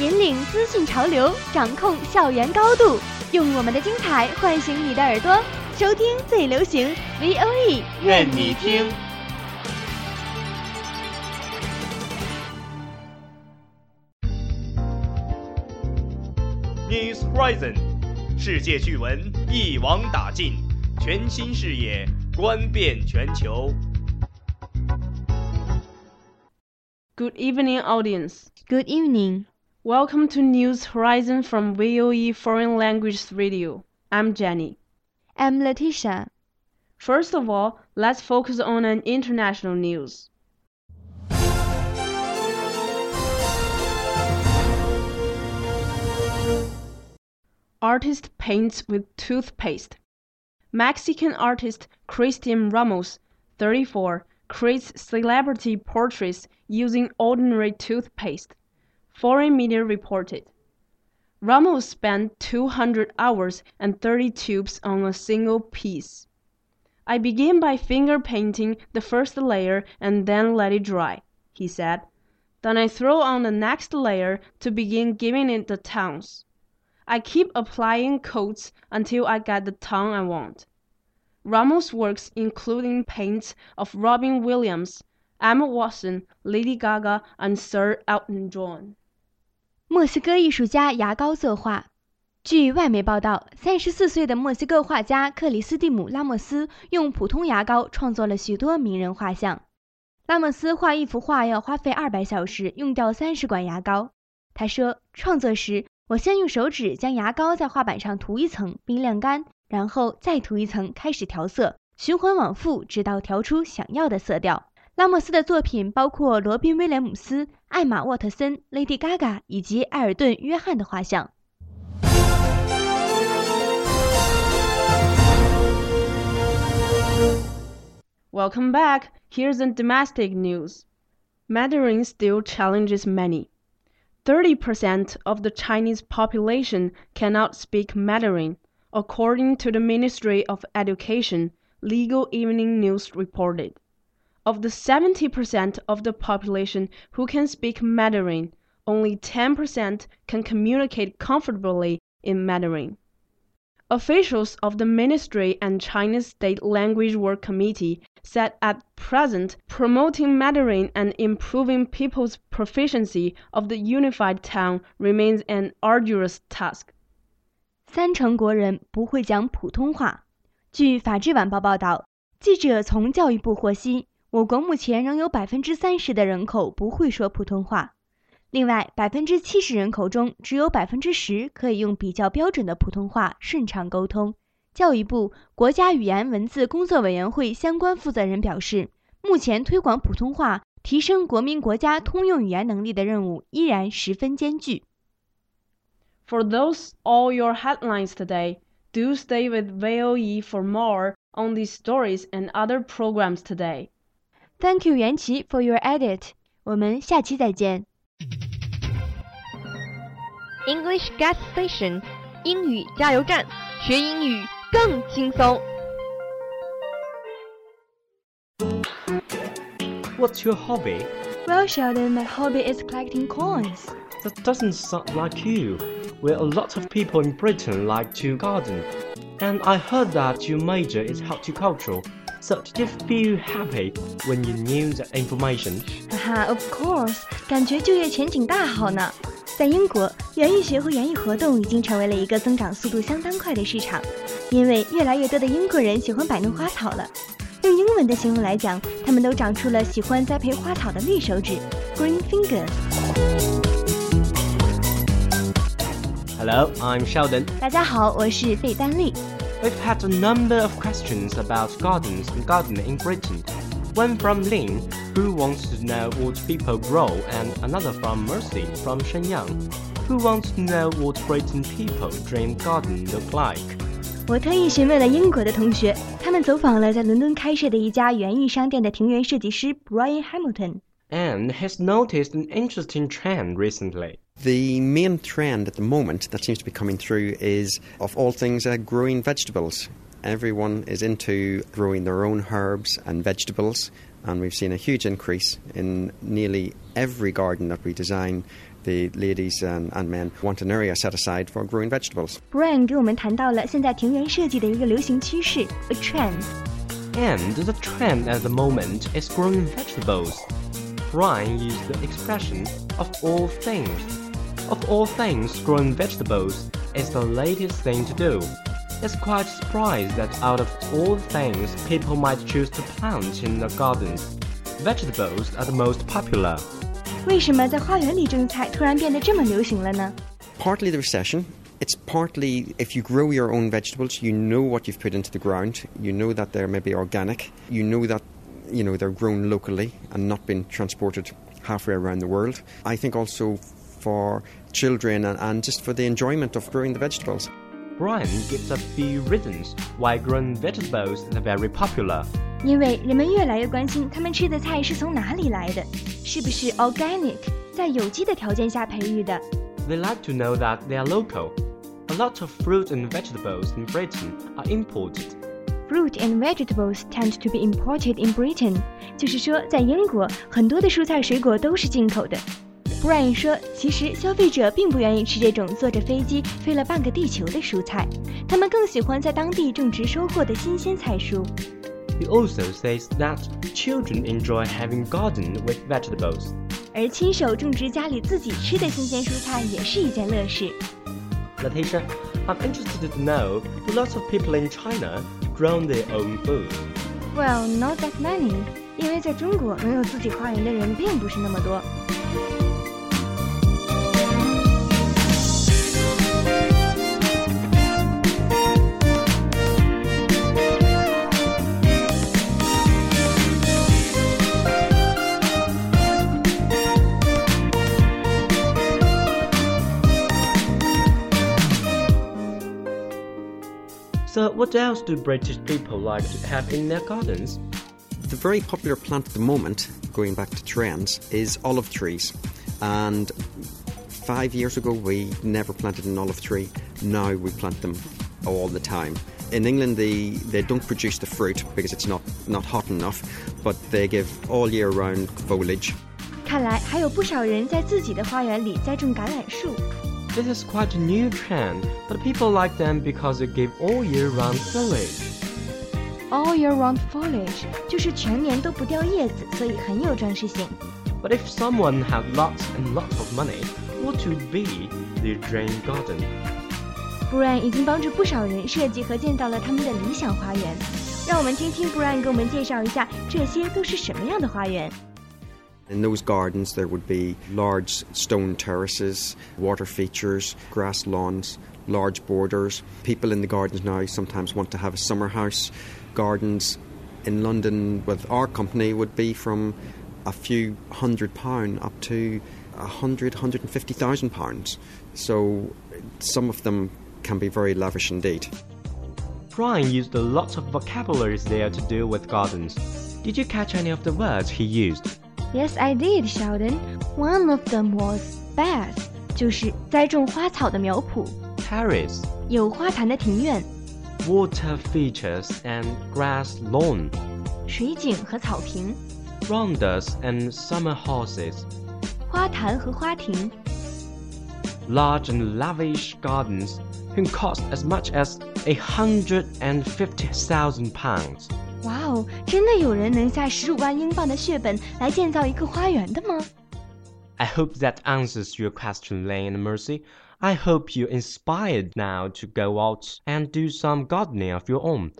引领资讯潮流，掌控校园高度，用我们的精彩唤醒你的耳朵，收听最流行 V O E，任你听。News Horizon，世界趣闻一网打尽，全新视野观遍全球。Good evening, audience. Good evening. Welcome to News Horizon from VOE Foreign Language Radio. I'm Jenny. I'm Letitia. First of all, let's focus on an international news. Artist paints with toothpaste. Mexican artist Christian Ramos, 34, creates celebrity portraits using ordinary toothpaste. Foreign media reported. Ramos spent 200 hours and 30 tubes on a single piece. I begin by finger painting the first layer and then let it dry, he said. Then I throw on the next layer to begin giving it the tones. I keep applying coats until I get the tone I want. Ramos' works including paints of Robin Williams, Emma Watson, Lady Gaga, and Sir Elton John. 墨西哥艺术家牙膏作画。据外媒报道，三十四岁的墨西哥画家克里斯蒂姆·拉莫斯用普通牙膏创作了许多名人画像。拉莫斯画一幅画要花费二百小时，用掉三十管牙膏。他说，创作时我先用手指将牙膏在画板上涂一层，并晾干，然后再涂一层，开始调色，循环往复，直到调出想要的色调。拉莫斯的作品包括罗宾·威廉姆斯、艾玛·沃特森、Lady Gaga 以及埃尔顿·约翰的画像。 Welcome back. Here's the domestic news. Mandarin still challenges many. 30% of the Chinese population cannot speak Mandarin, according to the Ministry of Education, Legal Evening News reported. Of the 70% of the population who can speak Mandarin, only 10% can communicate comfortably in Mandarin. Officials of the ministry and China's State Language Work Committee said at present promoting Mandarin and improving people's proficiency of the unified tongue remains an arduous task. 三成国人不会讲普通话。据《法制晚报》报道，记者从教育部获悉， 我国目前仍有百分之三十的人口不会说普通话。另外，百分之七十人口中只有百分之十可以用比较标准的普通话顺畅沟通。教育部国家语言文字工作委员会相关负责人表示，目前推广普通话、提升国民国家通用语言能力的任务依然十分艰巨。For those all your headlines today, do stay with VOE for more on these stories and other programs today. Thank you, 袁琪 for your edit。我们下期再见。 English Gas Station 英语加油站，学英语更轻松。 What's your hobby? Well, Sheldon, my hobby is collecting coins. That doesn't sound like you. Well, a lot of people in Britain like to garden. And I heard that your major is horticultural. So did you feel happy when you knew the information? 哈哈，Of course，感觉就业前景大好呢。在英国，园艺学和园艺活动已经成为了一个增长速度相当快的市场，因为越来越多的英国人喜欢摆弄花草了。用英文的形容来讲，他们都长出了喜欢栽培花草的绿手指 （green fingers）。Hello, I'm Sheldon. 大家好，我是费丹丽。We've had a number of questions about gardens and gardening in Britain. One from Lin, who wants to know what people grow, and another from Mercy from Shenyang. who wants to know what Britain people dream garden look like? 我特意询问了英国的同学，他们走访了在伦敦开设的一家园艺商店的庭园设计师 Brian Hamilton。 And has noticed an interesting trend recently. The main trend at the moment that seems to be coming through is, of all things, uh, growing vegetables. Everyone is into growing their own herbs and vegetables, and we've seen a huge increase in nearly every garden that we design. The ladies and, and men want an area set aside for growing vegetables. Brian 给我们谈到了现在庭园设计的一个流行趋势，a trend。 And the trend at the moment is growing vegetables. Brian used the expression of all things. Of all things, growing vegetables is the latest thing to do. It's quite surprised that out of all things people might choose to plant in their gardens, vegetables are the most popular. 为什么在花园里种菜突然变得这么流行了呢？ Partly the recession. It's partly if you grow your own vegetables, you know what you've put into the ground. You know that they're maybe organic. You know that you know they're grown locally and not been transported halfway around the world. I think also for children and, and just for the enjoyment of growing the vegetables. Brian gives a few reasons why growing vegetables is very popular. 因为人们越来越关心他们吃的菜是从哪里来的，是不是 organic，在有机的条件下培育的。 They like to know that they are local. A lot of fruit and vegetables in Britain are imported. Fruit and vegetables tend to be imported in Britain，就是说，在英国很多的蔬菜水果都是进口的。Brian 说，其实消费者并不愿意吃这种坐着飞机飞了半个地球的蔬菜，他们更喜欢在当地种植收获的新鲜菜蔬。 He also says that children enjoy having garden with vegetables. 而亲手种植家里自己吃的新鲜蔬菜也是一件乐事。 Letitia, I'm interested to know do lots of people in China grow their own food? Well, not that many，因为在中国能有自己花园的人并不是那么多。 So, what else do British people like to have in their gardens? The very popular plant at the moment, going back to trends, is olive trees. And five years ago, we never planted an olive tree. Now we plant them all the time. In England, they, they don't produce the fruit because it's not, not hot enough, but they give all year round foliage. 看来还有不少人在自己的花园里栽种橄榄树。 This is quite a new trend, but people like them because they give all year round foliage. All year round foliage 就是全年都不掉叶子，所以很有装饰性。 But if someone had lots and lots of money, what would be their dream garden? Brian 已经帮助不少人设计和建造了他们的理想花园。让我们听听 Brian 给我们介绍一下这些都是什么样的花园。 In those gardens, there would be large stone terraces, water features, grass lawns, large borders. People in the gardens now sometimes want to have a summer house. Gardens in London with our company would be from a few hundred pound up to a hundred, hundred and fifty thousand pounds. So some of them can be very lavish indeed. Brian used lots of vocabularies there to deal with gardens. Did you catch any of the words he used? Yes, I did, Sheldon. One of them was beds，就是栽种花草的苗圃， Terrace, 有花坛的庭院、 water features and grass lawn, 水井和草坪、 rondas and summer houses, 花坛和花亭。 large and lavish gardens can cost as much as a hundred and fifty thousand pounds. 哇哦，真的有人能下十五万英镑的血本来建造一个花园的吗？ I hope that answers your question, Lane and Mercy. I hope you're inspired now to go out and do some gardening of your own.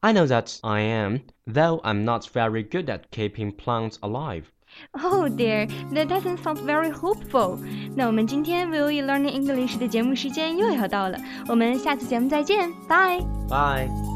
I know that I am, though I'm not very good at keeping plants alive. Oh dear, that doesn't sound very hopeful. 那我们今天 Will You Learning English 的节目时间又要到了，我们下次节目再见，拜。 Bye.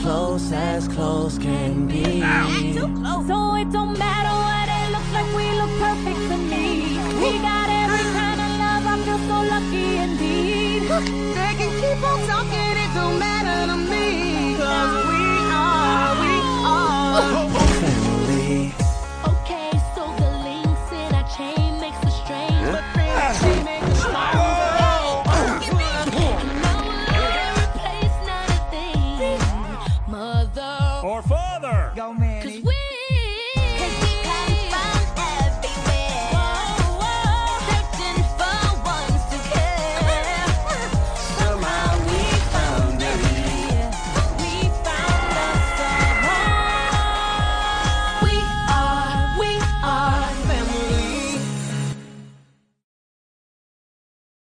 Close as close can be. So it don't matter what it looks like, we look perfect to me. We got every kind of love, I feel so lucky indeed.